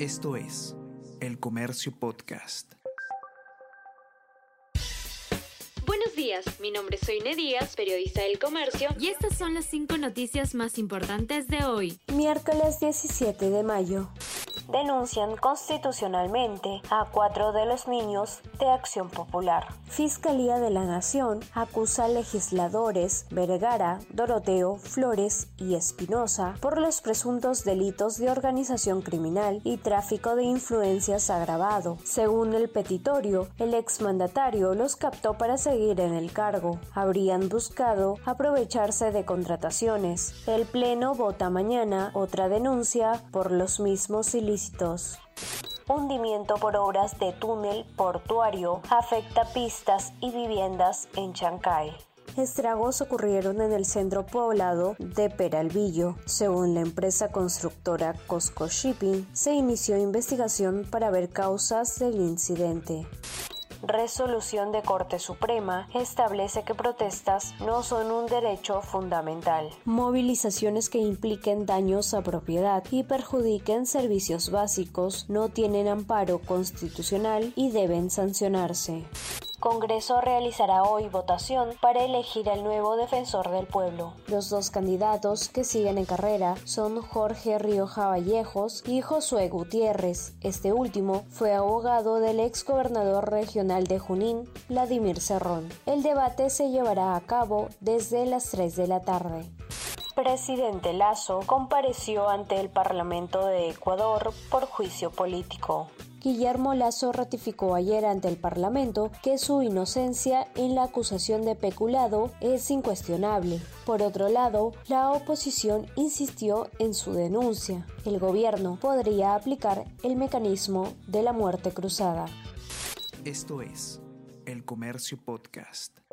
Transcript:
Esto es El Comercio Podcast. Buenos días, mi nombre es Soine Díaz, periodista del Comercio, y estas son las cinco noticias más importantes de hoy. Miércoles 17 de mayo denuncian constitucionalmente a cuatro de los niños de Acción Popular. Fiscalía de la Nación acusa a legisladores Vergara, Doroteo, Flores y Espinosa por los presuntos delitos de organización criminal y tráfico de influencias agravado. Según el petitorio, el exmandatario los captó para seguir en el cargo. Habrían buscado aprovecharse de contrataciones. El Pleno vota mañana otra denuncia por los mismos Hundimiento por obras de túnel portuario afecta pistas y viviendas en Chancay. Estragos ocurrieron en el centro poblado de Peralvillo. Según la empresa constructora Cosco Shipping, se inició investigación para ver causas del incidente resolución de Corte Suprema establece que protestas no son un derecho fundamental. Movilizaciones que impliquen daños a propiedad y perjudiquen servicios básicos no tienen amparo constitucional y deben sancionarse. Congreso realizará hoy votación para elegir al nuevo defensor del pueblo. Los dos candidatos que siguen en carrera son Jorge Rioja Vallejos y Josué Gutiérrez. Este último fue abogado del ex gobernador regional de Junín, Vladimir Cerrón. El debate se llevará a cabo desde las 3 de la tarde presidente Lazo compareció ante el Parlamento de Ecuador por juicio político. Guillermo Lazo ratificó ayer ante el Parlamento que su inocencia en la acusación de peculado es incuestionable. Por otro lado, la oposición insistió en su denuncia. El gobierno podría aplicar el mecanismo de la muerte cruzada. Esto es El Comercio Podcast.